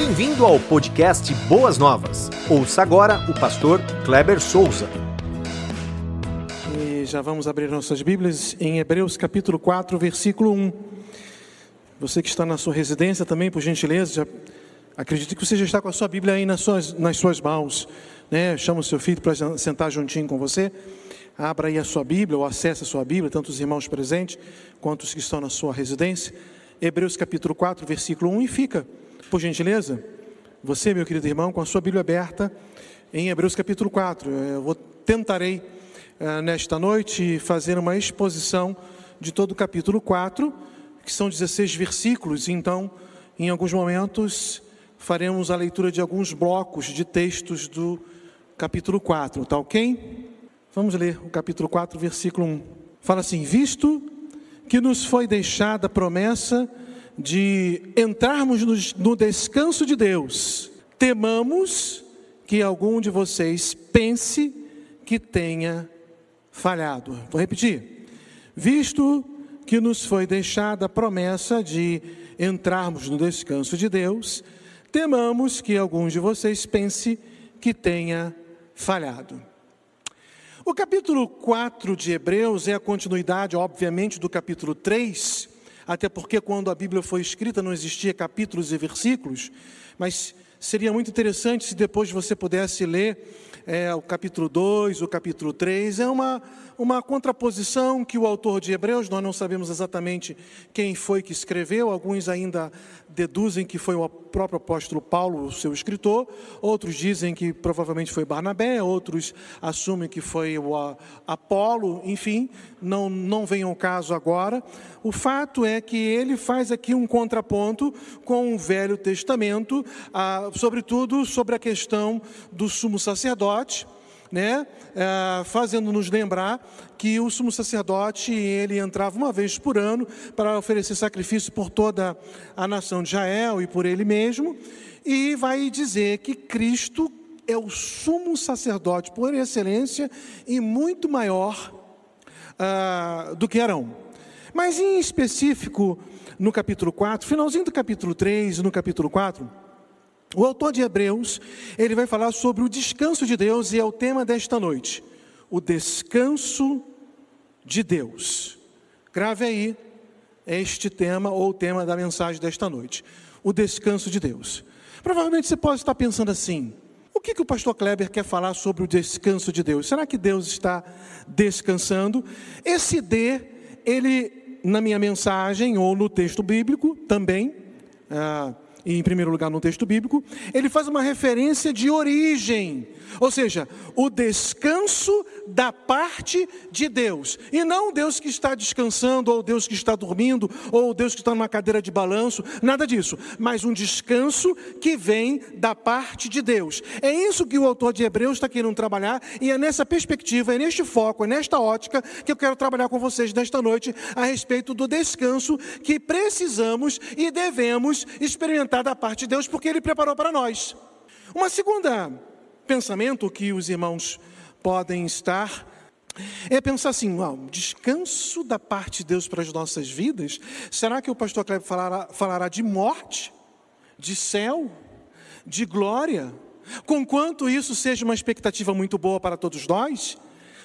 Bem-vindo ao podcast Boas Novas. Ouça agora o pastor Kleber Souza. E já vamos abrir nossas Bíblias em Hebreus capítulo 4, versículo 1. Você que está na sua residência também, por gentileza, já, acredito que você já está com a sua Bíblia aí nas suas, nas suas mãos. Né? Chama o seu filho para sentar juntinho com você. Abra aí a sua Bíblia ou acesse a sua Bíblia, tanto os irmãos presentes quanto os que estão na sua residência. Hebreus capítulo 4, versículo 1 e fica por gentileza, você, meu querido irmão, com a sua Bíblia aberta em Hebreus capítulo 4. Eu vou, tentarei uh, nesta noite fazer uma exposição de todo o capítulo 4, que são 16 versículos, então, em alguns momentos, faremos a leitura de alguns blocos de textos do capítulo 4, tá ok? Vamos ler o capítulo 4, versículo 1. Fala assim: Visto que nos foi deixada a promessa de entrarmos no, no descanso de Deus, temamos que algum de vocês pense que tenha falhado. Vou repetir. Visto que nos foi deixada a promessa de entrarmos no descanso de Deus, temamos que alguns de vocês pense que tenha falhado. O capítulo 4 de Hebreus é a continuidade, obviamente, do capítulo 3, até porque quando a Bíblia foi escrita não existia capítulos e versículos, mas seria muito interessante se depois você pudesse ler é, o capítulo 2, o capítulo 3, é uma, uma contraposição que o autor de Hebreus, nós não sabemos exatamente quem foi que escreveu, alguns ainda deduzem que foi o próprio apóstolo Paulo, o seu escritor, outros dizem que provavelmente foi Barnabé, outros assumem que foi o Apolo, enfim, não, não vem ao caso agora. O fato é que ele faz aqui um contraponto com o Velho Testamento, ah, sobretudo sobre a questão do sumo sacerdote, né, é, fazendo-nos lembrar que o sumo sacerdote ele entrava uma vez por ano para oferecer sacrifício por toda a nação de Israel e por ele mesmo, e vai dizer que Cristo é o sumo sacerdote por excelência e muito maior uh, do que Arão. Mas em específico, no capítulo 4, finalzinho do capítulo 3 e no capítulo 4, o autor de Hebreus, ele vai falar sobre o descanso de Deus e é o tema desta noite. O descanso de Deus. Grave aí este tema ou o tema da mensagem desta noite. O descanso de Deus. Provavelmente você pode estar pensando assim: o que, que o pastor Kleber quer falar sobre o descanso de Deus? Será que Deus está descansando? Esse D, ele, na minha mensagem ou no texto bíblico também, ah, em primeiro lugar no texto bíblico, ele faz uma referência de origem, ou seja, o descanso da parte de Deus, e não Deus que está descansando, ou Deus que está dormindo, ou Deus que está numa cadeira de balanço, nada disso, mas um descanso que vem da parte de Deus. É isso que o autor de Hebreus está querendo trabalhar, e é nessa perspectiva, é neste foco, é nesta ótica que eu quero trabalhar com vocês nesta noite a respeito do descanso que precisamos e devemos experimentar da parte de Deus, porque Ele preparou para nós. Uma segunda pensamento que os irmãos podem estar é pensar assim: uau, descanso da parte de Deus para as nossas vidas? Será que o pastor Kleber falará, falará de morte, de céu, de glória? Conquanto isso seja uma expectativa muito boa para todos nós,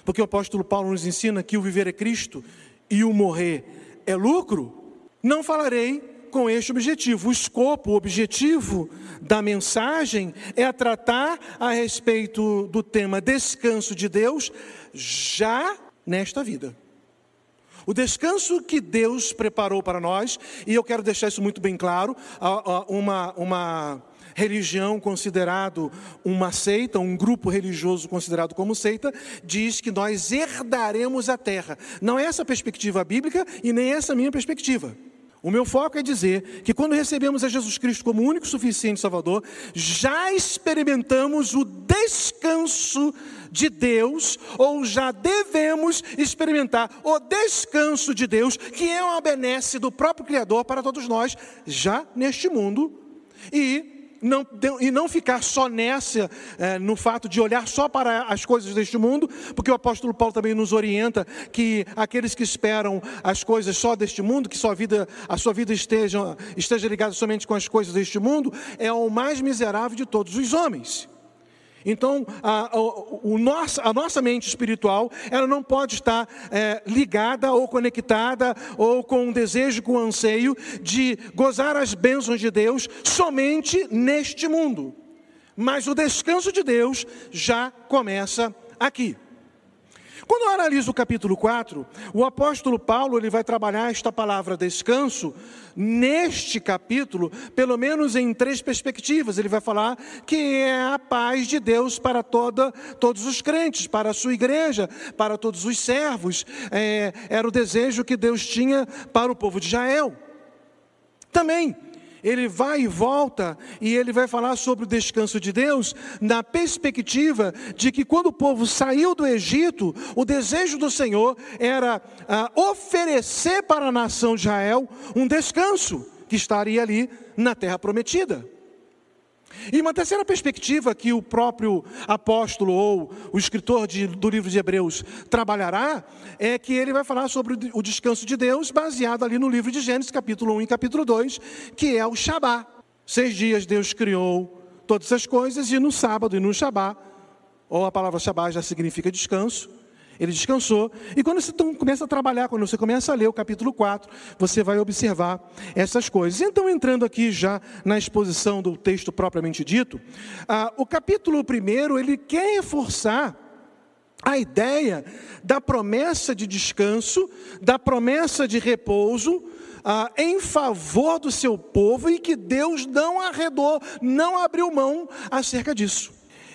porque o apóstolo Paulo nos ensina que o viver é Cristo e o morrer é lucro, não falarei com este objetivo. O escopo, o objetivo da mensagem é tratar a respeito do tema descanso de Deus já nesta vida. O descanso que Deus preparou para nós, e eu quero deixar isso muito bem claro, uma, uma religião considerado uma seita, um grupo religioso considerado como seita, diz que nós herdaremos a terra. Não é essa a perspectiva bíblica e nem essa a minha perspectiva. O meu foco é dizer que quando recebemos a Jesus Cristo como único suficiente Salvador, já experimentamos o descanso de Deus, ou já devemos experimentar o descanso de Deus, que é uma benesse do próprio Criador para todos nós, já neste mundo. E não, e não ficar só nessa, é, no fato de olhar só para as coisas deste mundo, porque o apóstolo Paulo também nos orienta que aqueles que esperam as coisas só deste mundo, que sua vida, a sua vida esteja, esteja ligada somente com as coisas deste mundo, é o mais miserável de todos os homens. Então, a, o, nosso, a nossa mente espiritual, ela não pode estar é, ligada ou conectada ou com um desejo, com um anseio de gozar as bênçãos de Deus somente neste mundo. Mas o descanso de Deus já começa aqui. Quando eu analiso o capítulo 4, o apóstolo Paulo ele vai trabalhar esta palavra descanso neste capítulo, pelo menos em três perspectivas. Ele vai falar que é a paz de Deus para toda, todos os crentes, para a sua igreja, para todos os servos. É, era o desejo que Deus tinha para o povo de Israel. Também ele vai e volta e ele vai falar sobre o descanso de Deus na perspectiva de que quando o povo saiu do Egito, o desejo do Senhor era ah, oferecer para a nação de Israel um descanso que estaria ali na terra prometida. E uma terceira perspectiva que o próprio apóstolo ou o escritor de, do livro de Hebreus trabalhará é que ele vai falar sobre o descanso de Deus, baseado ali no livro de Gênesis, capítulo 1 e capítulo 2, que é o Shabá. Seis dias Deus criou todas as coisas, e no sábado e no Shabá, ou a palavra Shabá já significa descanso, ele descansou. E quando você começa a trabalhar, quando você começa a ler o capítulo 4, você vai observar essas coisas. Então, entrando aqui já na exposição do texto propriamente dito, ah, o capítulo 1 ele quer reforçar a ideia da promessa de descanso, da promessa de repouso, ah, em favor do seu povo e que Deus não arredou, não abriu mão acerca disso.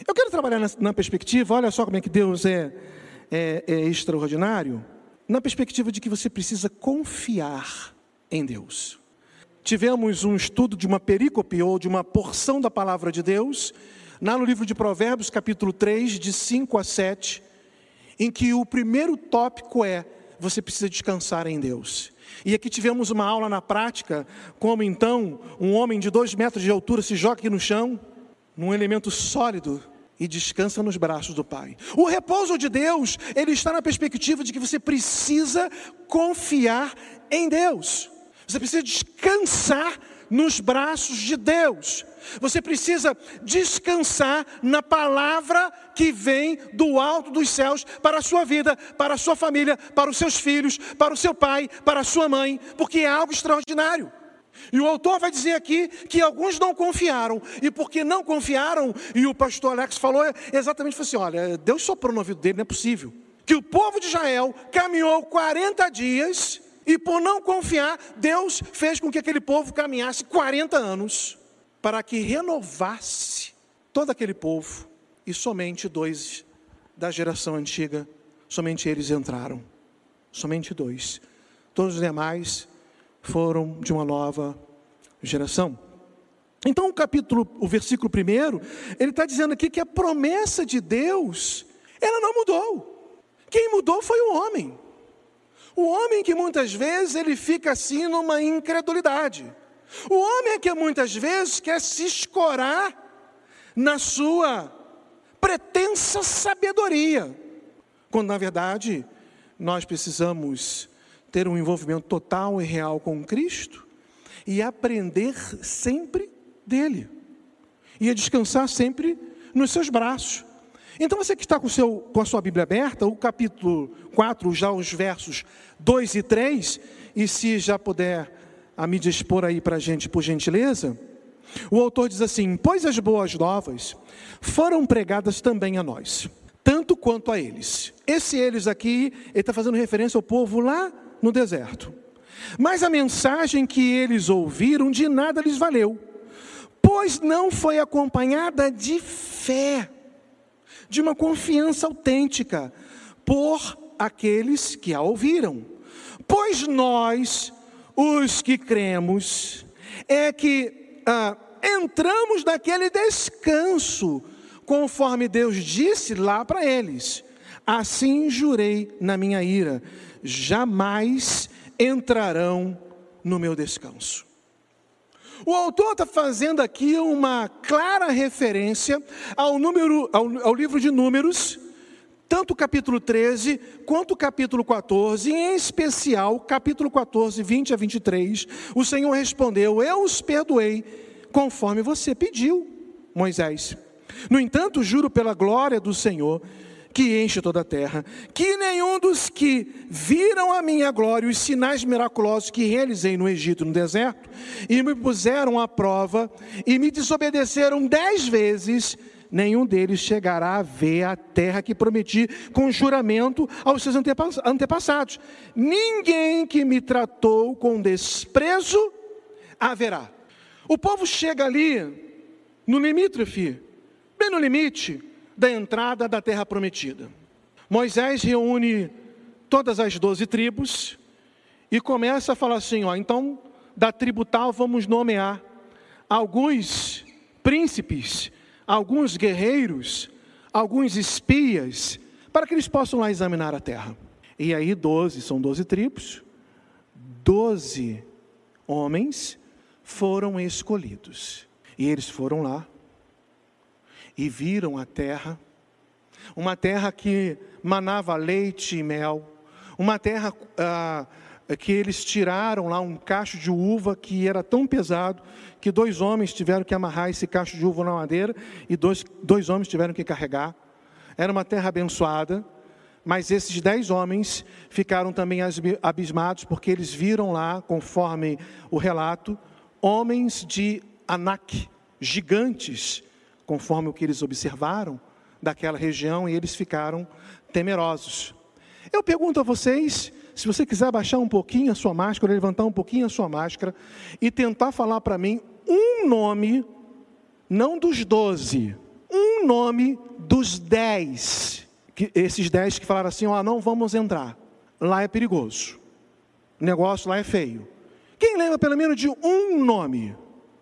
Eu quero trabalhar na, na perspectiva, olha só como é que Deus é é, é extraordinário na perspectiva de que você precisa confiar em Deus. Tivemos um estudo de uma perícope ou de uma porção da palavra de Deus, lá no livro de Provérbios, capítulo 3, de 5 a 7, em que o primeiro tópico é: você precisa descansar em Deus. E aqui tivemos uma aula na prática, como então um homem de dois metros de altura se joga no chão, num elemento sólido, e descansa nos braços do Pai. O repouso de Deus, ele está na perspectiva de que você precisa confiar em Deus. Você precisa descansar nos braços de Deus. Você precisa descansar na palavra que vem do alto dos céus para a sua vida, para a sua família, para os seus filhos, para o seu pai, para a sua mãe, porque é algo extraordinário. E o autor vai dizer aqui que alguns não confiaram, e porque não confiaram, e o pastor Alex falou exatamente assim: olha, Deus soprou no ouvido dele, não é possível. Que o povo de Israel caminhou 40 dias, e por não confiar, Deus fez com que aquele povo caminhasse 40 anos, para que renovasse todo aquele povo, e somente dois da geração antiga, somente eles entraram. Somente dois. Todos os demais foram de uma nova geração. Então, o capítulo, o versículo primeiro, ele está dizendo aqui que a promessa de Deus, ela não mudou. Quem mudou foi o homem. O homem que muitas vezes ele fica assim numa incredulidade. O homem é que muitas vezes quer se escorar na sua pretensa sabedoria, quando na verdade nós precisamos ter um envolvimento total e real com Cristo e aprender sempre dele. E descansar sempre nos seus braços. Então você que está com, seu, com a sua Bíblia aberta, o capítulo 4, já os versos 2 e 3, e se já puder a mídia expor aí para a gente, por gentileza. O autor diz assim: Pois as boas novas foram pregadas também a nós, tanto quanto a eles. Esse eles aqui, ele está fazendo referência ao povo lá no deserto. Mas a mensagem que eles ouviram de nada lhes valeu, pois não foi acompanhada de fé, de uma confiança autêntica por aqueles que a ouviram. Pois nós, os que cremos, é que ah, entramos naquele descanso, conforme Deus disse lá para eles: Assim jurei na minha ira jamais entrarão no meu descanso. O autor está fazendo aqui uma clara referência ao, número, ao, ao livro de Números, tanto o capítulo 13 quanto o capítulo 14, em especial capítulo 14, 20 a 23. O Senhor respondeu: Eu os perdoei, conforme você pediu, Moisés. No entanto, juro pela glória do Senhor que enche toda a terra, que nenhum dos que viram a minha glória, os sinais miraculosos que realizei no Egito, no deserto, e me puseram à prova, e me desobedeceram dez vezes, nenhum deles chegará a ver a terra que prometi com juramento aos seus antepassados. Ninguém que me tratou com desprezo haverá. O povo chega ali, no limítrofe, bem no limite, da entrada da terra prometida. Moisés reúne todas as doze tribos e começa a falar assim: ó, então da tribo tal vamos nomear alguns príncipes, alguns guerreiros, alguns espias, para que eles possam lá examinar a terra. E aí, doze, são doze tribos, doze homens foram escolhidos. E eles foram lá, e viram a terra, uma terra que manava leite e mel, uma terra ah, que eles tiraram lá um cacho de uva que era tão pesado que dois homens tiveram que amarrar esse cacho de uva na madeira e dois, dois homens tiveram que carregar. Era uma terra abençoada, mas esses dez homens ficaram também abismados porque eles viram lá, conforme o relato, homens de Anak, gigantes, conforme o que eles observaram daquela região, e eles ficaram temerosos. Eu pergunto a vocês, se você quiser baixar um pouquinho a sua máscara, levantar um pouquinho a sua máscara e tentar falar para mim um nome, não dos doze, um nome dos dez, que, esses dez que falaram assim: ó, não vamos entrar, lá é perigoso, o negócio lá é feio. Quem lembra pelo menos de um nome,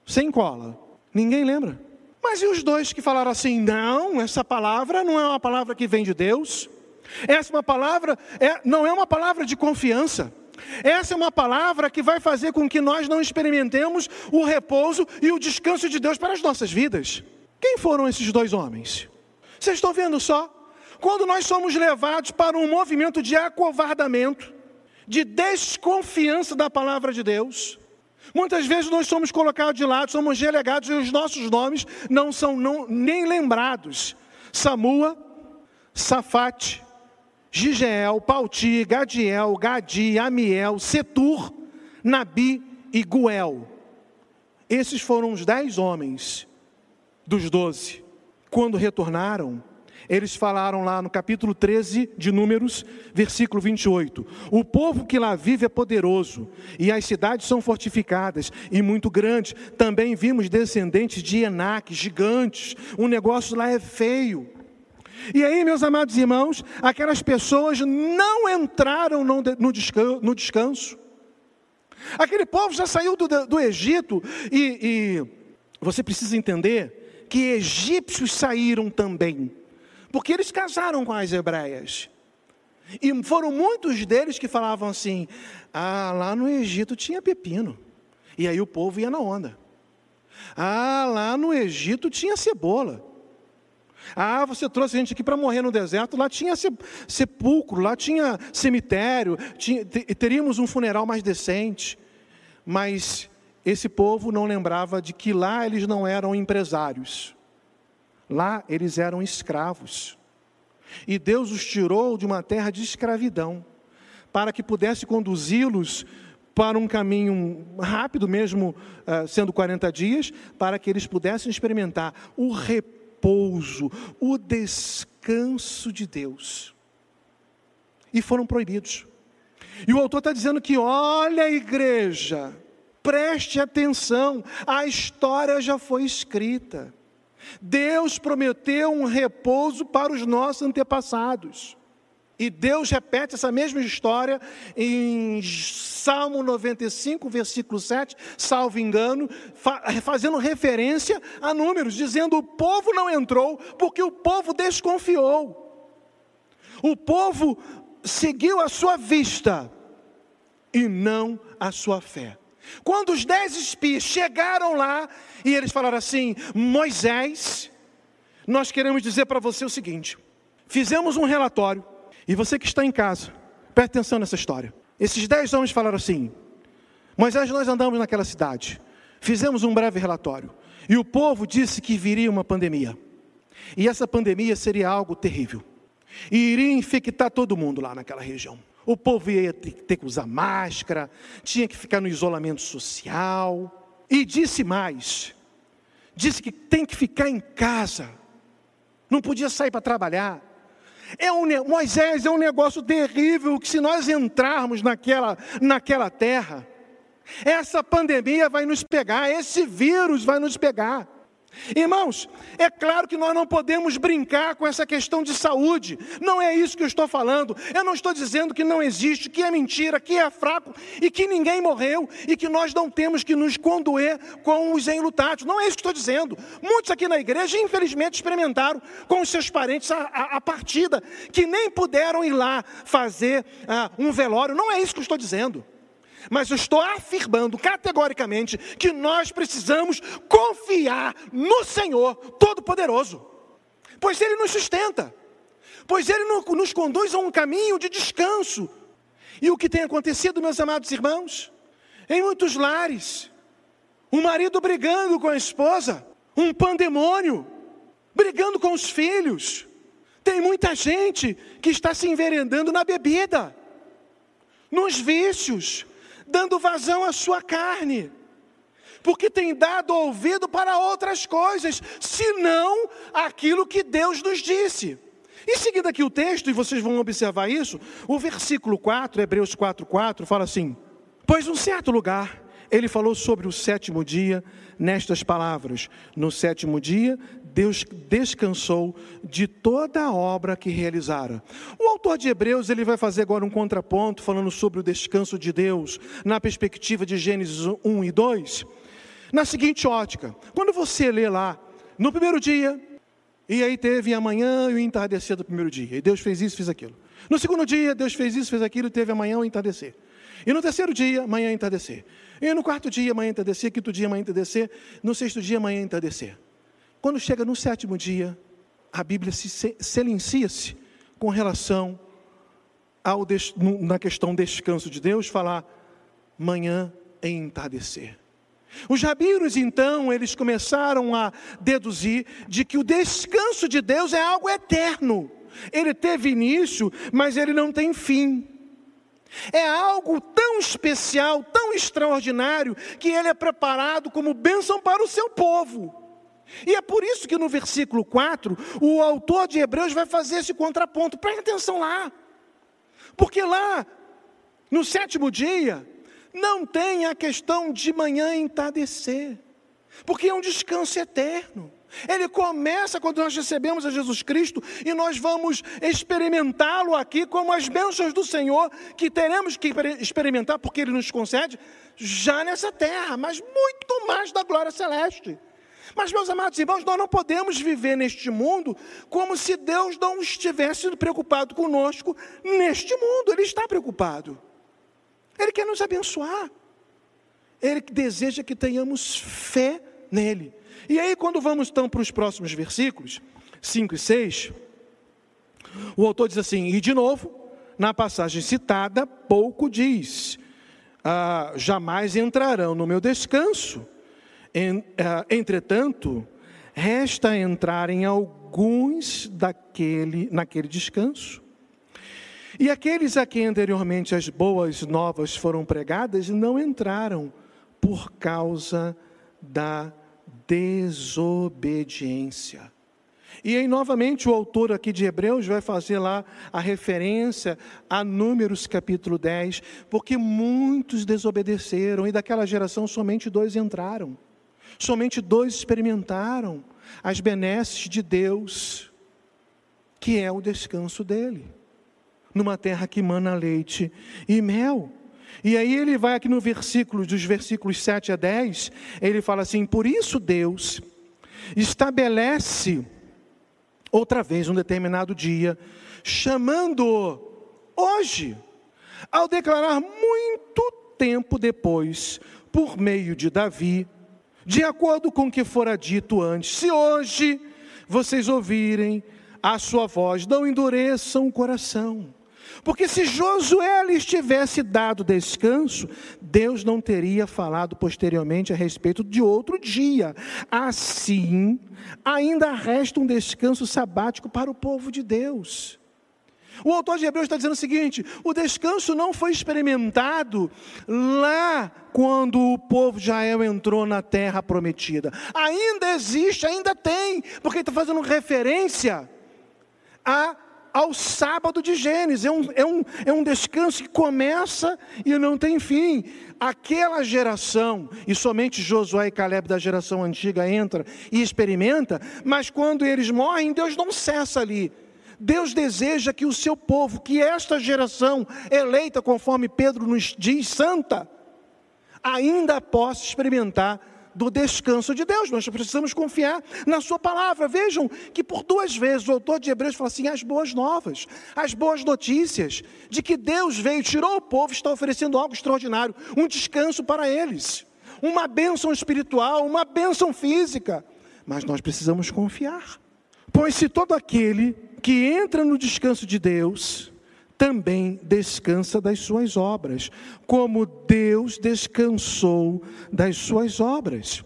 sem cola? Ninguém lembra? Mas e os dois que falaram assim: não, essa palavra não é uma palavra que vem de Deus, essa é uma palavra é, não é uma palavra de confiança. Essa é uma palavra que vai fazer com que nós não experimentemos o repouso e o descanso de Deus para as nossas vidas. Quem foram esses dois homens? Vocês estão vendo só? Quando nós somos levados para um movimento de acovardamento, de desconfiança da palavra de Deus, Muitas vezes nós somos colocados de lado, somos relegados e os nossos nomes não são não, nem lembrados. Samua, Safate, Gigeel, Pauti, Gadiel, Gadi, Amiel, Setur, Nabi e Guel. Esses foram os dez homens dos doze. Quando retornaram, eles falaram lá no capítulo 13 de Números, versículo 28. O povo que lá vive é poderoso, e as cidades são fortificadas e muito grandes. Também vimos descendentes de Enac, gigantes. O negócio lá é feio. E aí, meus amados irmãos, aquelas pessoas não entraram no descanso. Aquele povo já saiu do, do Egito e, e você precisa entender que egípcios saíram também porque eles casaram com as hebreias. E foram muitos deles que falavam assim: ah, lá no Egito tinha pepino. E aí o povo ia na onda. Ah, lá no Egito tinha cebola. Ah, você trouxe a gente aqui para morrer no deserto, lá tinha sepulcro, lá tinha cemitério, tinha, teríamos um funeral mais decente. Mas esse povo não lembrava de que lá eles não eram empresários. Lá eles eram escravos. E Deus os tirou de uma terra de escravidão, para que pudesse conduzi-los para um caminho rápido, mesmo uh, sendo 40 dias, para que eles pudessem experimentar o repouso, o descanso de Deus. E foram proibidos. E o autor está dizendo que, olha, igreja, preste atenção, a história já foi escrita. Deus prometeu um repouso para os nossos antepassados. E Deus repete essa mesma história em Salmo 95, versículo 7, salvo engano, fazendo referência a números, dizendo: o povo não entrou porque o povo desconfiou. O povo seguiu a sua vista e não a sua fé. Quando os dez espias chegaram lá e eles falaram assim: Moisés, nós queremos dizer para você o seguinte: fizemos um relatório, e você que está em casa, preste atenção nessa história. Esses dez homens falaram assim: Moisés, nós andamos naquela cidade, fizemos um breve relatório, e o povo disse que viria uma pandemia, e essa pandemia seria algo terrível, e iria infectar todo mundo lá naquela região. O povo ia ter que usar máscara, tinha que ficar no isolamento social. E disse mais: disse que tem que ficar em casa, não podia sair para trabalhar. É um, Moisés é um negócio terrível que se nós entrarmos naquela, naquela terra, essa pandemia vai nos pegar, esse vírus vai nos pegar. Irmãos, é claro que nós não podemos brincar com essa questão de saúde, não é isso que eu estou falando. Eu não estou dizendo que não existe, que é mentira, que é fraco e que ninguém morreu e que nós não temos que nos condoer com os enlutados. Não é isso que estou dizendo. Muitos aqui na igreja, infelizmente, experimentaram com os seus parentes a, a, a partida, que nem puderam ir lá fazer uh, um velório. Não é isso que eu estou dizendo. Mas eu estou afirmando categoricamente que nós precisamos confiar no Senhor Todo-Poderoso, pois Ele nos sustenta, pois Ele nos conduz a um caminho de descanso. E o que tem acontecido, meus amados irmãos? Em muitos lares, um marido brigando com a esposa, um pandemônio, brigando com os filhos. Tem muita gente que está se enveredando na bebida, nos vícios, dando vazão à sua carne, porque tem dado ouvido para outras coisas, senão aquilo que Deus nos disse. Em seguida aqui o texto, e vocês vão observar isso, o versículo 4, Hebreus 4, 4, fala assim: Pois um certo lugar ele falou sobre o sétimo dia nestas palavras: No sétimo dia, Deus descansou de toda a obra que realizara. O autor de Hebreus ele vai fazer agora um contraponto falando sobre o descanso de Deus na perspectiva de Gênesis 1 e 2. Na seguinte ótica, quando você lê lá, no primeiro dia, e aí teve amanhã e o entardecer do primeiro dia, e Deus fez isso, fez aquilo. No segundo dia, Deus fez isso, fez aquilo, e teve amanhã e o entardecer. E no terceiro dia, amanhã e entardecer. E no quarto dia, amanhã entardecer, quinto dia, amanhã entardecer, no sexto dia, amanhã entardecer. Quando chega no sétimo dia, a Bíblia se silencia-se com relação ao na questão descanso de Deus, falar manhã em entardecer. Os rabinos, então, eles começaram a deduzir de que o descanso de Deus é algo eterno. Ele teve início, mas ele não tem fim. É algo tão especial, tão extraordinário, que ele é preparado como bênção para o seu povo. E é por isso que no versículo 4, o autor de Hebreus vai fazer esse contraponto. Preste atenção lá. Porque lá, no sétimo dia, não tem a questão de manhã entardecer. Porque é um descanso eterno. Ele começa quando nós recebemos a Jesus Cristo e nós vamos experimentá-lo aqui como as bênçãos do Senhor que teremos que experimentar, porque Ele nos concede já nessa terra, mas muito mais da glória celeste. Mas, meus amados irmãos, nós não podemos viver neste mundo como se Deus não estivesse preocupado conosco neste mundo. Ele está preocupado. Ele quer nos abençoar. Ele deseja que tenhamos fé nele. E aí, quando vamos então para os próximos versículos, 5 e 6, o autor diz assim: e de novo, na passagem citada, pouco diz: ah, jamais entrarão no meu descanso entretanto, resta entrar em alguns daquele, naquele descanso. E aqueles a quem anteriormente as boas novas foram pregadas não entraram por causa da desobediência. E aí, novamente, o autor aqui de Hebreus vai fazer lá a referência a Números capítulo 10, porque muitos desobedeceram e daquela geração somente dois entraram. Somente dois experimentaram as benesses de Deus, que é o descanso dele, numa terra que mana leite e mel. E aí ele vai aqui no versículo, dos versículos 7 a 10, ele fala assim: Por isso Deus estabelece outra vez um determinado dia, chamando hoje, ao declarar muito tempo depois por meio de Davi, de acordo com o que fora dito antes: se hoje vocês ouvirem a sua voz, não endureçam o coração. Porque se Josué lhes tivesse dado descanso, Deus não teria falado posteriormente a respeito de outro dia. Assim, ainda resta um descanso sabático para o povo de Deus. O autor de Hebreus está dizendo o seguinte: o descanso não foi experimentado lá quando o povo de Israel entrou na terra prometida. Ainda existe, ainda tem, porque ele está fazendo referência a ao sábado de Gênesis. É um, é, um, é um descanso que começa e não tem fim. Aquela geração, e somente Josué e Caleb da geração antiga entra e experimenta, mas quando eles morrem, Deus não cessa ali. Deus deseja que o seu povo, que esta geração eleita, conforme Pedro nos diz, santa, ainda possa experimentar do descanso de Deus. Nós precisamos confiar na Sua palavra. Vejam que por duas vezes o autor de Hebreus fala assim: as boas novas, as boas notícias de que Deus veio, tirou o povo, está oferecendo algo extraordinário, um descanso para eles, uma bênção espiritual, uma bênção física. Mas nós precisamos confiar, pois se todo aquele que entra no descanso de Deus, também descansa das suas obras, como Deus descansou das suas obras.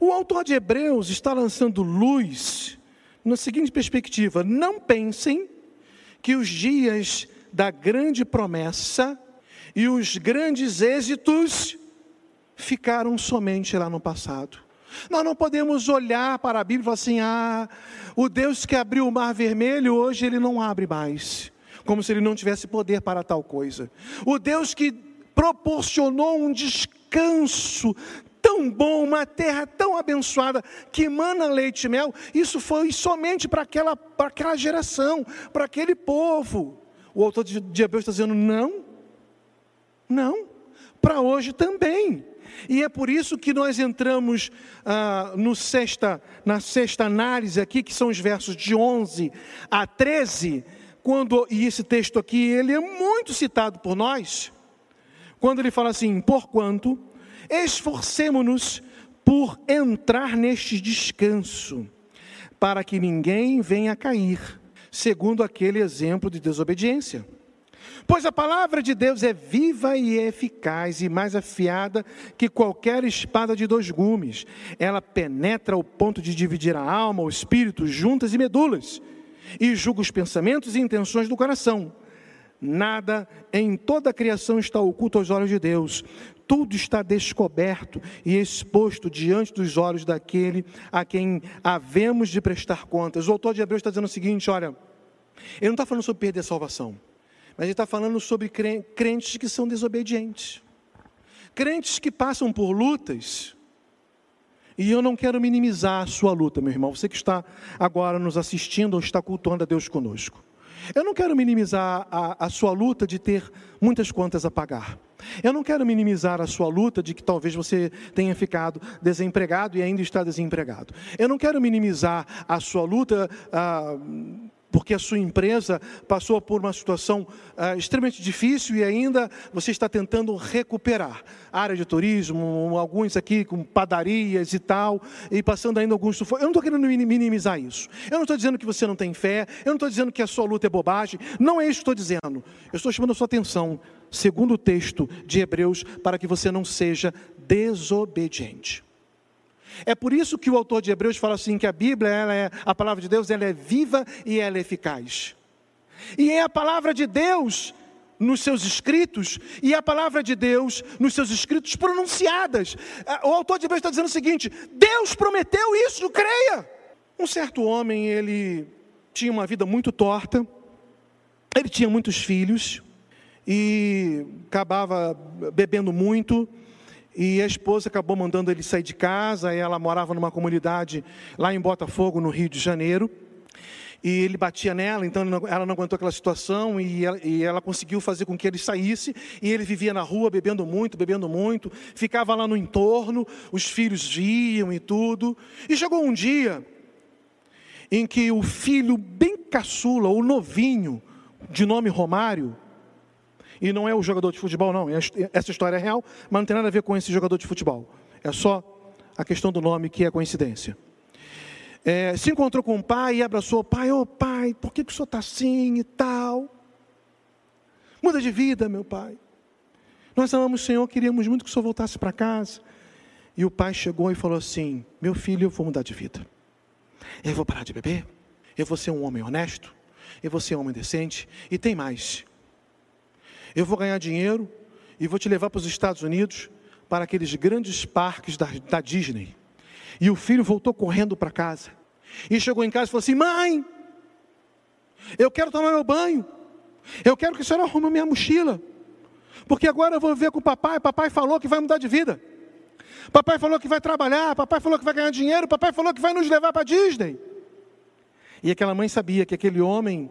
O autor de Hebreus está lançando luz na seguinte perspectiva: não pensem que os dias da grande promessa e os grandes êxitos ficaram somente lá no passado. Nós não podemos olhar para a Bíblia e falar assim: ah, o Deus que abriu o mar vermelho, hoje ele não abre mais como se ele não tivesse poder para tal coisa. O Deus que proporcionou um descanso tão bom, uma terra tão abençoada, que emana leite e mel, isso foi somente para aquela, para aquela geração, para aquele povo. O autor de, Hebreus está dizendo: não, não, para hoje também. E é por isso que nós entramos ah, no sexta, na sexta análise aqui, que são os versos de 11 a 13, quando, e esse texto aqui, ele é muito citado por nós, quando ele fala assim: porquanto esforcemo-nos por entrar neste descanso, para que ninguém venha a cair, segundo aquele exemplo de desobediência. Pois a palavra de Deus é viva e eficaz e mais afiada que qualquer espada de dois gumes. Ela penetra ao ponto de dividir a alma, o espírito, juntas e medulas e julga os pensamentos e intenções do coração. Nada em toda a criação está oculto aos olhos de Deus. Tudo está descoberto e exposto diante dos olhos daquele a quem havemos de prestar contas. O autor de Hebreus está dizendo o seguinte: olha, ele não está falando sobre perder a salvação, mas ele está falando sobre crentes que são desobedientes, crentes que passam por lutas e eu não quero minimizar a sua luta, meu irmão. Você que está agora nos assistindo ou está cultuando a Deus conosco. Eu não quero minimizar a, a, sua luta de ter muitas contas a pagar. Eu não quero minimizar a sua luta de que talvez você tenha ficado desempregado e ainda está desempregado. Eu não quero minimizar a sua luta. Ah, porque a sua empresa passou por uma situação uh, extremamente difícil e ainda você está tentando recuperar. área de turismo, alguns aqui com padarias e tal, e passando ainda alguns. Eu não estou querendo minimizar isso. Eu não estou dizendo que você não tem fé, eu não estou dizendo que a sua luta é bobagem. Não é isso que estou dizendo. Eu estou chamando a sua atenção, segundo o texto de Hebreus, para que você não seja desobediente. É por isso que o autor de Hebreus fala assim que a Bíblia, ela é a palavra de Deus, ela é viva e ela é eficaz. E é a palavra de Deus nos seus escritos e a palavra de Deus nos seus escritos pronunciadas. O autor de Hebreus está dizendo o seguinte: Deus prometeu isso, creia. Um certo homem, ele tinha uma vida muito torta, ele tinha muitos filhos e acabava bebendo muito e a esposa acabou mandando ele sair de casa. ela morava numa comunidade lá em Botafogo, no Rio de Janeiro. E ele batia nela, então ela não aguentou aquela situação e ela, e ela, conseguiu fazer com que ele saísse. E ele vivia na rua bebendo muito, bebendo muito, ficava lá no entorno, os filhos viam e tudo. E chegou um dia em que o filho bem caçula, o novinho, de nome Romário, E não é o jogador de futebol, não. Essa história é real, mas não tem nada a ver com esse jogador de futebol. É só a questão do nome que é coincidência. É, se encontrou com o pai e abraçou o pai. Ô oh, pai, por que, que o senhor está assim e tal? Muda de vida, meu pai. Nós amamos o Senhor, queríamos muito que o senhor voltasse para casa. E o pai chegou e falou assim: Meu filho, eu vou mudar de vida. Eu vou parar de beber. Eu vou ser um homem honesto. Eu vou ser um homem decente. E tem mais. Eu vou ganhar dinheiro e vou te levar para os Estados Unidos para aqueles grandes parques da, da Disney. E o filho voltou correndo para casa. E chegou em casa e falou assim: Mãe, eu quero tomar meu banho. Eu quero que a senhora arrume minha mochila. Porque agora eu vou viver com o papai. Papai falou que vai mudar de vida. Papai falou que vai trabalhar. Papai falou que vai ganhar dinheiro. Papai falou que vai nos levar para Disney. E aquela mãe sabia que aquele homem,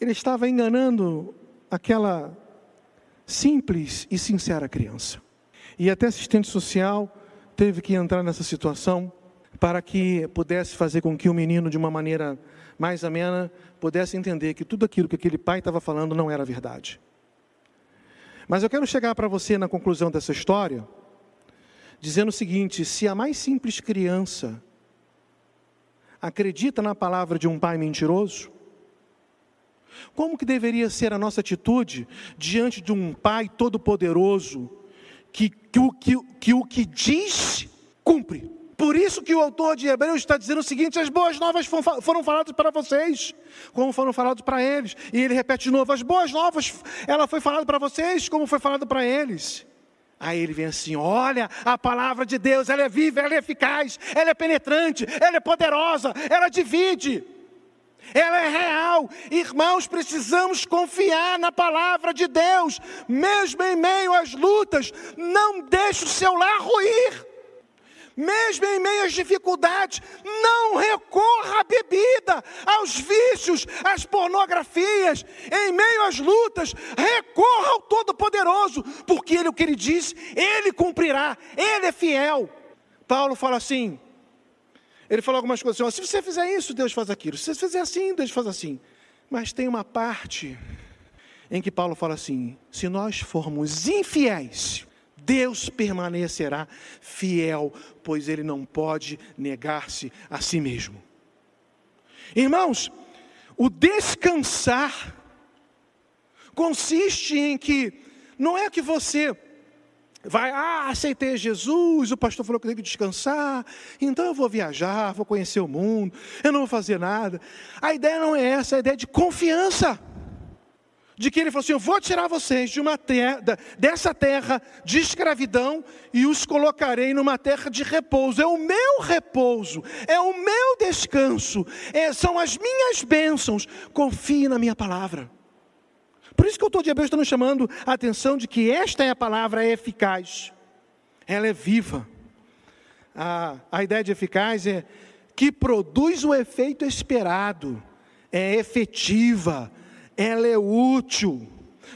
ele estava enganando aquela simples e sincera criança. E até assistente social teve que entrar nessa situação para que pudesse fazer com que o menino, de uma maneira mais amena, pudesse entender que tudo aquilo que aquele pai estava falando não era verdade. Mas eu quero chegar para você na conclusão dessa história, dizendo o seguinte: se a mais simples criança acredita na palavra de um pai mentiroso, como que deveria ser a nossa atitude diante de um pai todo-poderoso que, que, que, que o que diz, cumpre? Por isso que o autor de Hebreus está dizendo o seguinte: as boas novas foram faladas para vocês, como foram faladas para eles. E ele repete de novo: as boas novas, ela foi falada para vocês, como foi falada para eles. Aí ele vem assim: olha, a palavra de Deus, ela é viva, ela é eficaz, ela é penetrante, ela é poderosa, ela divide, ela é real. Irmãos, precisamos confiar na palavra de Deus, mesmo em meio às lutas, não deixe o seu lar ruir mesmo em meio às dificuldades, não recorra à bebida, aos vícios, às pornografias, em meio às lutas, recorra ao Todo-Poderoso, porque Ele, o que Ele diz, Ele cumprirá, Ele é fiel. Paulo fala assim, ele falou algumas coisas assim, se você fizer isso, Deus faz aquilo, se você fizer assim, Deus faz assim. Mas tem uma parte em que Paulo fala assim: se nós formos infiéis, Deus permanecerá fiel, pois ele não pode negar-se a si mesmo. Irmãos, o descansar consiste em que não é que você vai, ah, aceitei Jesus, o pastor falou que eu tenho que descansar, então eu vou viajar, vou conhecer o mundo, eu não vou fazer nada. A ideia não é essa, a ideia é de confiança de que ele falou assim: Eu vou tirar vocês de uma terra, dessa terra de escravidão e os colocarei numa terra de repouso. É o meu repouso, é o meu descanso, é, são as minhas bênçãos. Confie na minha palavra. Por isso que o autor de Hebreus está nos chamando a atenção de que esta é a palavra eficaz, ela é viva. A, a ideia de eficaz é que produz o efeito esperado, é efetiva ela é útil.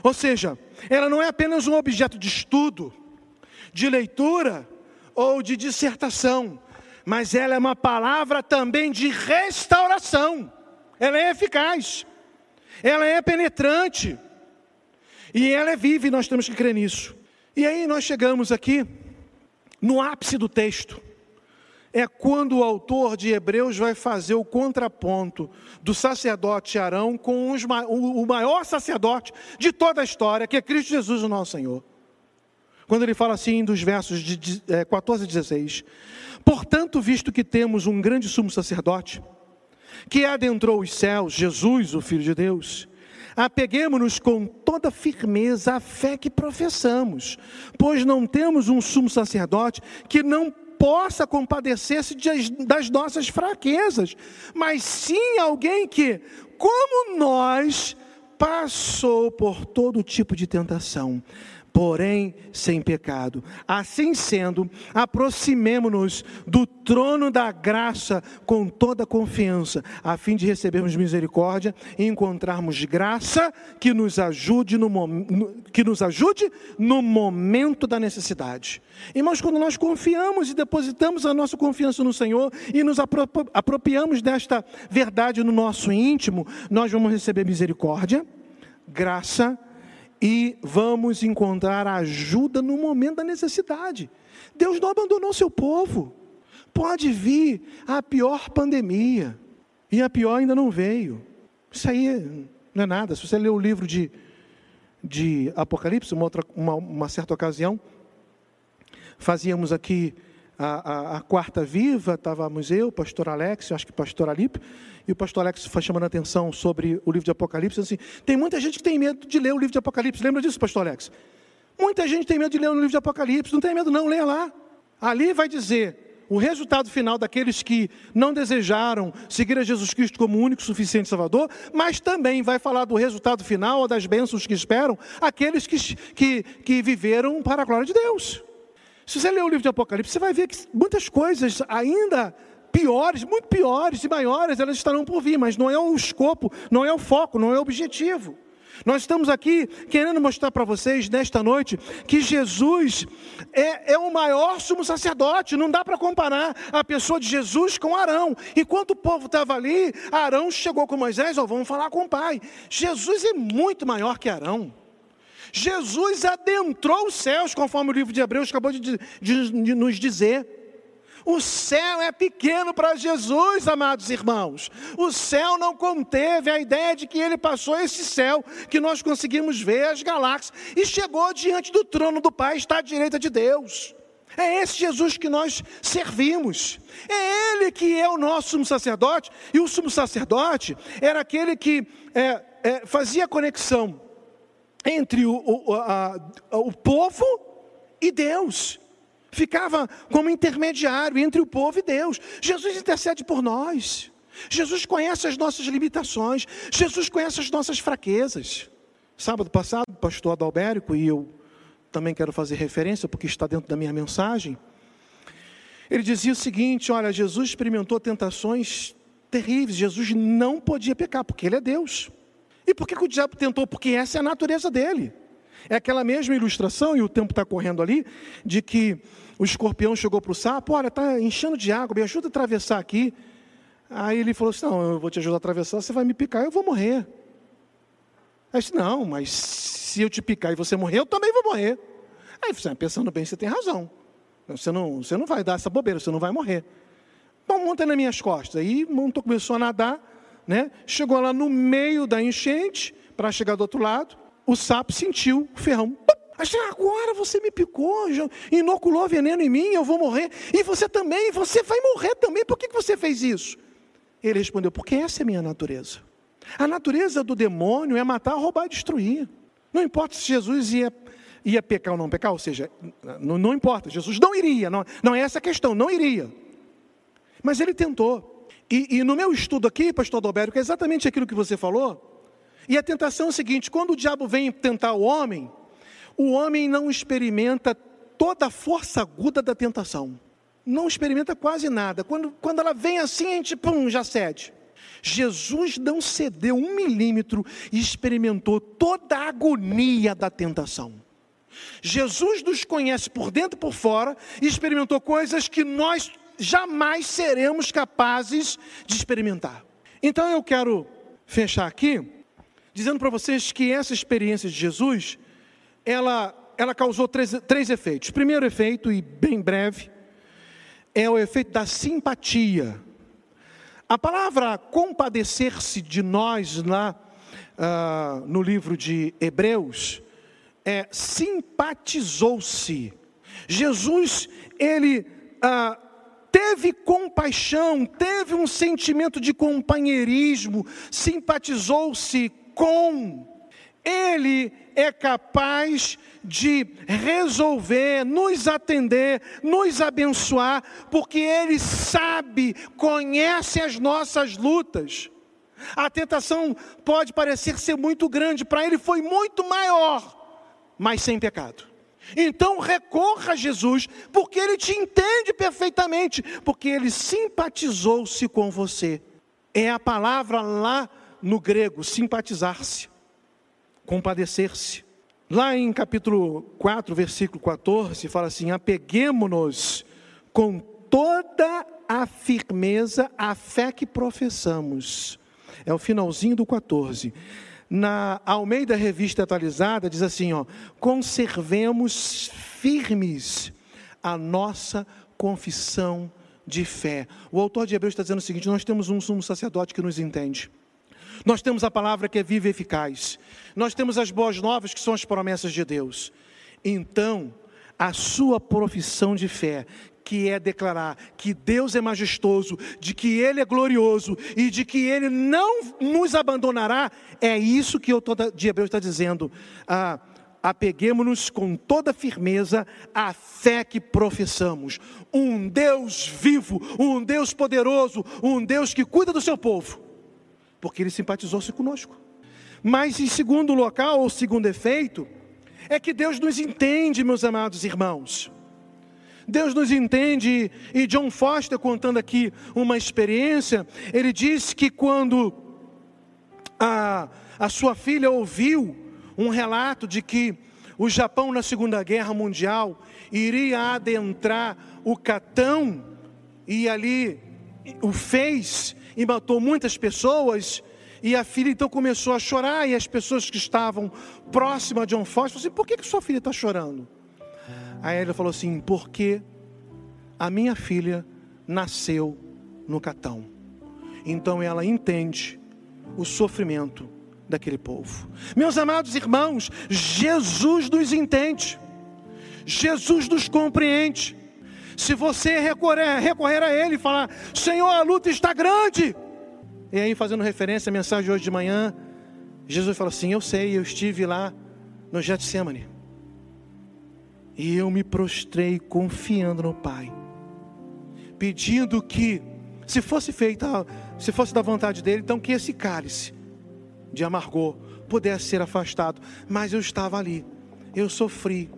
Ou seja, ela não é apenas um objeto de estudo, de leitura ou de dissertação, mas ela é uma palavra também de restauração. Ela é eficaz, ela é penetrante e ela é viva e nós temos que crer nisso. E aí nós chegamos aqui no ápice do texto é quando o autor de Hebreus vai fazer o contraponto do sacerdote Arão com os, o maior sacerdote de toda a história, que é Cristo Jesus, o nosso Senhor. Quando ele fala assim dos versos de 14 e 16: Portanto, visto que temos um grande sumo sacerdote, que adentrou os céus, Jesus, o Filho de Deus, apeguemos-nos com toda firmeza à fé que professamos, pois não temos um sumo sacerdote que não possa compadecer-se das nossas fraquezas, mas sim alguém que, como nós, passou por todo tipo de tentação, porém sem pecado. Assim sendo, aproximemo-nos do trono da graça com toda confiança, a fim de recebermos misericórdia e encontrarmos graça que nos ajude no, que nos ajude no momento da necessidade. Irmãos, quando nós confiamos e depositamos a nossa confiança no Senhor e nos apropriamos desta verdade no nosso íntimo, nós vamos receber misericórdia, graça e vamos encontrar ajuda no momento da necessidade. Deus não abandonou seu povo. Pode vir a pior pandemia, e a pior ainda não veio. Isso aí não é nada. Se você ler o livro de, de Apocalipse, uma, outra, uma, uma certa ocasião, fazíamos aqui a, a, a, quarta viva, estávamos eu, pastor Alex, acho que pastor Alipe, e o pastor Alex foi chamando a atenção sobre o livro de Apocalipse, assim, tem muita gente que tem medo de ler o livro de Apocalipse, lembra disso, pastor Alex? Muita gente tem medo de ler o livro de Apocalipse, não tem medo não, leia lá. Ali vai dizer o resultado final daqueles que não desejaram seguir a Jesus Cristo como único, suficiente Salvador, mas também vai falar do resultado final, das bênçãos que esperam aqueles que, que, que viveram para a glória de Deus. Se você ler o livro de Apocalipse, você vai ver que muitas coisas ainda piores, muito piores e maiores, elas estarão por vir, mas não é o escopo, não é o foco, não é o objetivo. Nós estamos aqui querendo mostrar para vocês nesta noite que Jesus é, é, o maior sumo sacerdote. Não dá para comparar a pessoa de Jesus com Arão. Enquanto o povo estava ali, Arão chegou com Moisés, ó, vamos falar com o pai. Jesus é muito maior que Arão. Jesus adentrou os céus, conforme o livro de Hebreus acabou de, de, de nos dizer. O céu é pequeno para Jesus, amados irmãos. O céu não conteve a ideia de que ele passou esse céu que nós conseguimos ver as galáxias e chegou diante do trono do Pai, está à direita de Deus. É esse Jesus que nós servimos. É Ele que é o nosso sumo sacerdote. E o sumo sacerdote era aquele que é, é, fazia conexão entre o, o, a, o povo e Deus. Ficava como intermediário entre o povo e Deus. Jesus intercede por nós. Jesus conhece as nossas limitações. Jesus conhece as nossas fraquezas. Sábado passado, o pastor Adalbérico, e eu também quero fazer referência, porque está dentro da minha mensagem. Ele dizia o seguinte: olha, Jesus experimentou tentações terríveis. Jesus não podia pecar, porque ele é Deus. E por que, que o diabo tentou? Porque essa é a natureza dele. É aquela mesma ilustração, e o tempo está correndo ali, de que o escorpião chegou para o sapo, olha, está enchendo de água, me ajuda a atravessar aqui. Aí ele falou assim, não, eu vou te ajudar a atravessar, você vai me picar, eu vou morrer. Aí disse, não, mas se eu te picar e você morrer, eu também vou morrer. Aí você, pensando bem, você tem razão. Você não, você não vai dar essa bobeira, você não vai morrer. Bom, monta nas minhas costas. Aí montou, começou a nadar, né? Chegou lá no meio da enchente, para chegar do outro lado, o sapo sentiu o ferrão. Agora você me picou, inoculou veneno em mim, eu vou morrer. E você também, você vai morrer também. Por que você fez isso? Ele respondeu, porque essa é a minha natureza. A natureza do demônio é matar, roubar e destruir. Não importa se Jesus ia, ia pecar ou não pecar, ou seja, não, não importa, Jesus não iria, não, não é essa a questão, não iria. Mas ele tentou. E, e, no meu estudo aqui, pastor Dobérico, é exatamente aquilo que você falou. E a tentação é o seguinte: quando o diabo vem tentar o homem, o homem não experimenta toda a força aguda da tentação. Não experimenta quase nada. Quando, quando ela vem assim, a gente pum, já cede. Jesus não cedeu um milímetro e experimentou toda a agonia da tentação. Jesus nos conhece por dentro e por fora e experimentou coisas que nós jamais seremos capazes de experimentar. Então eu quero fechar aqui dizendo para vocês que essa experiência de Jesus, ela, ela causou três, três efeitos. Primeiro efeito, e bem breve, é o efeito da simpatia. A palavra compadecer-se de nós lá uh, no livro de Hebreus é simpatizou-se. Jesus, ele uh, teve compaixão, teve um sentimento de companheirismo, simpatizou-se com. Ele é capaz de resolver, nos atender, nos abençoar, porque Ele sabe, conhece as nossas lutas. A tentação pode parecer ser muito grande, para Ele foi muito maior, mas sem pecado. Então recorra a Jesus, porque Ele te entende perfeitamente, porque Ele simpatizou-se com você. É a palavra lá no grego, simpatizar-se, compadecer-se. Lá em capítulo 4, versículo 14, fala assim: apeguemo-nos com toda a firmeza à fé que professamos. É o finalzinho do 14 Na Almeida Revista Atualizada diz assim, ó: "Conservemos firmes a nossa confissão de fé". O autor de Hebreus está dizendo o seguinte: nós temos um sumo sacerdote que nos entende. Nós temos a palavra que é viva e eficaz. Nós temos as boas novas que são as promessas de Deus. Então, a sua profissão de fé, que é declarar que Deus é majestoso, de que Ele é glorioso e de que Ele não nos abandonará, é isso que o de Hebreus está dizendo. Ah, apeguemos-nos com toda firmeza à fé que professamos. Um Deus vivo, um Deus poderoso, um Deus que cuida do seu povo, porque Ele simpatizou-se conosco. Mas em segundo local, ou segundo efeito, é que Deus nos entende, meus amados irmãos. Deus nos entende, e John Foster, contando aqui uma experiência, ele disse que quando a, a sua filha ouviu um relato de que o Japão, na Segunda Guerra Mundial, iria adentrar o Catão, e ali o fez, e matou muitas pessoas, e a filha então começou a chorar, e as pessoas que estavam próximas de John Foster falaram assim: por que, que sua filha está chorando? Aí ele falou assim: porque a minha filha nasceu no Catão. Então ela entende o sofrimento daquele povo. Meus amados irmãos, Jesus nos entende. Jesus nos compreende. Se você recorrer, recorrer a Ele e falar, Senhor, a luta está grande. E aí, fazendo referência à mensagem de hoje de manhã, Jesus fala assim: Eu sei, eu estive lá no Getsemane. E eu me prostrei confiando no Pai, pedindo que, se fosse feita, se fosse da vontade dele, então que esse cálice de amargor pudesse ser afastado. Mas eu estava ali, eu sofri.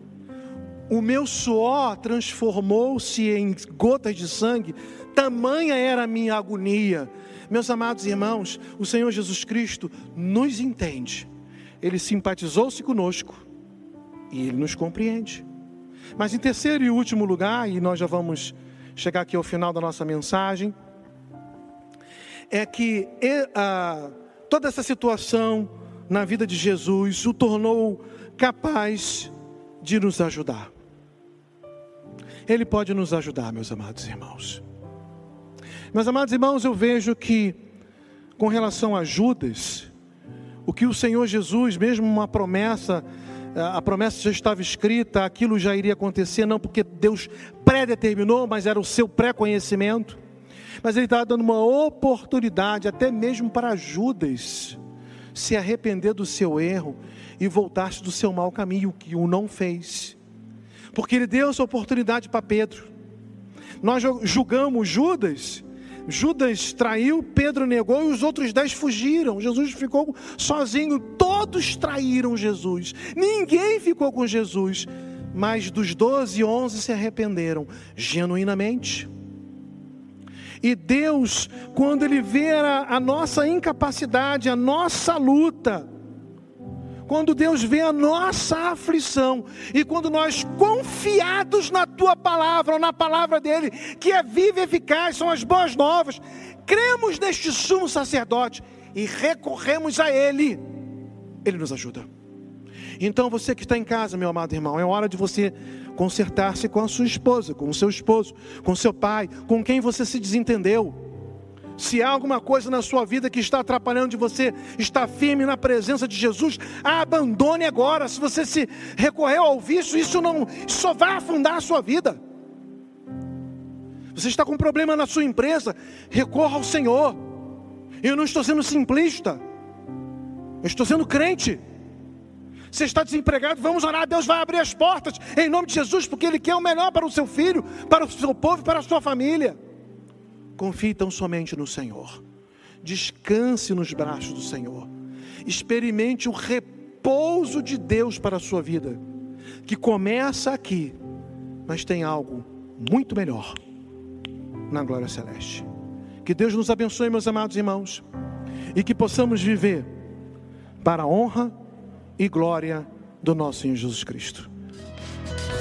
O meu suor transformou-se em gotas de sangue, tamanha era a minha agonia. Meus amados irmãos, o Senhor Jesus Cristo nos entende, Ele simpatizou-se conosco e Ele nos compreende. Mas em terceiro e último lugar, e nós já vamos chegar aqui ao final da nossa mensagem, é que toda essa situação na vida de Jesus o tornou capaz de nos ajudar. Ele pode nos ajudar, meus amados irmãos. Meus amados irmãos, eu vejo que, com relação a Judas, o que o Senhor Jesus, mesmo uma promessa, a promessa já estava escrita, aquilo já iria acontecer, não porque Deus predeterminou, mas era o seu pré-conhecimento. Mas Ele estava dando uma oportunidade, até mesmo para Judas, se arrepender do seu erro e voltar-se do seu mau caminho, que o não fez. Porque Ele deu essa oportunidade para Pedro. Nós julgamos Judas Judas traiu, Pedro negou e os outros dez fugiram. Jesus ficou sozinho. Todos traíram Jesus. Ninguém ficou com Jesus. Mas dos doze, onze se arrependeram genuinamente. E Deus, quando Ele vê a, a nossa incapacidade, a nossa luta, quando Deus vê a nossa aflição e quando nós confiados na tua palavra ou na palavra dele, que é viva e eficaz, são as boas novas, cremos neste sumo sacerdote e recorremos a ele, ele nos ajuda. Então você que está em casa, meu amado irmão, é hora de você consertar-se com a sua esposa, com o seu esposo, com seu pai, com quem você se desentendeu. Se há alguma coisa na sua vida que está atrapalhando de você estar firme na presença de Jesus, abandone agora. Se você se recorreu ao vício, isso não só vai afundar a sua vida. Você está com um problema na sua empresa, recorra ao Senhor. Eu não estou sendo simplista. Eu estou sendo crente. Você está desempregado, vamos orar, Deus vai abrir as portas em nome de Jesus, porque Ele quer o melhor para o seu filho, para o seu povo, para a sua família. Confie tão somente no Senhor. Descanse nos braços do Senhor. Experimente o repouso de Deus para a sua vida, que começa aqui, mas tem algo muito melhor na glória celeste. Que Deus nos abençoe, meus amados irmãos, e que possamos viver para a honra e glória do nosso Senhor Jesus Cristo.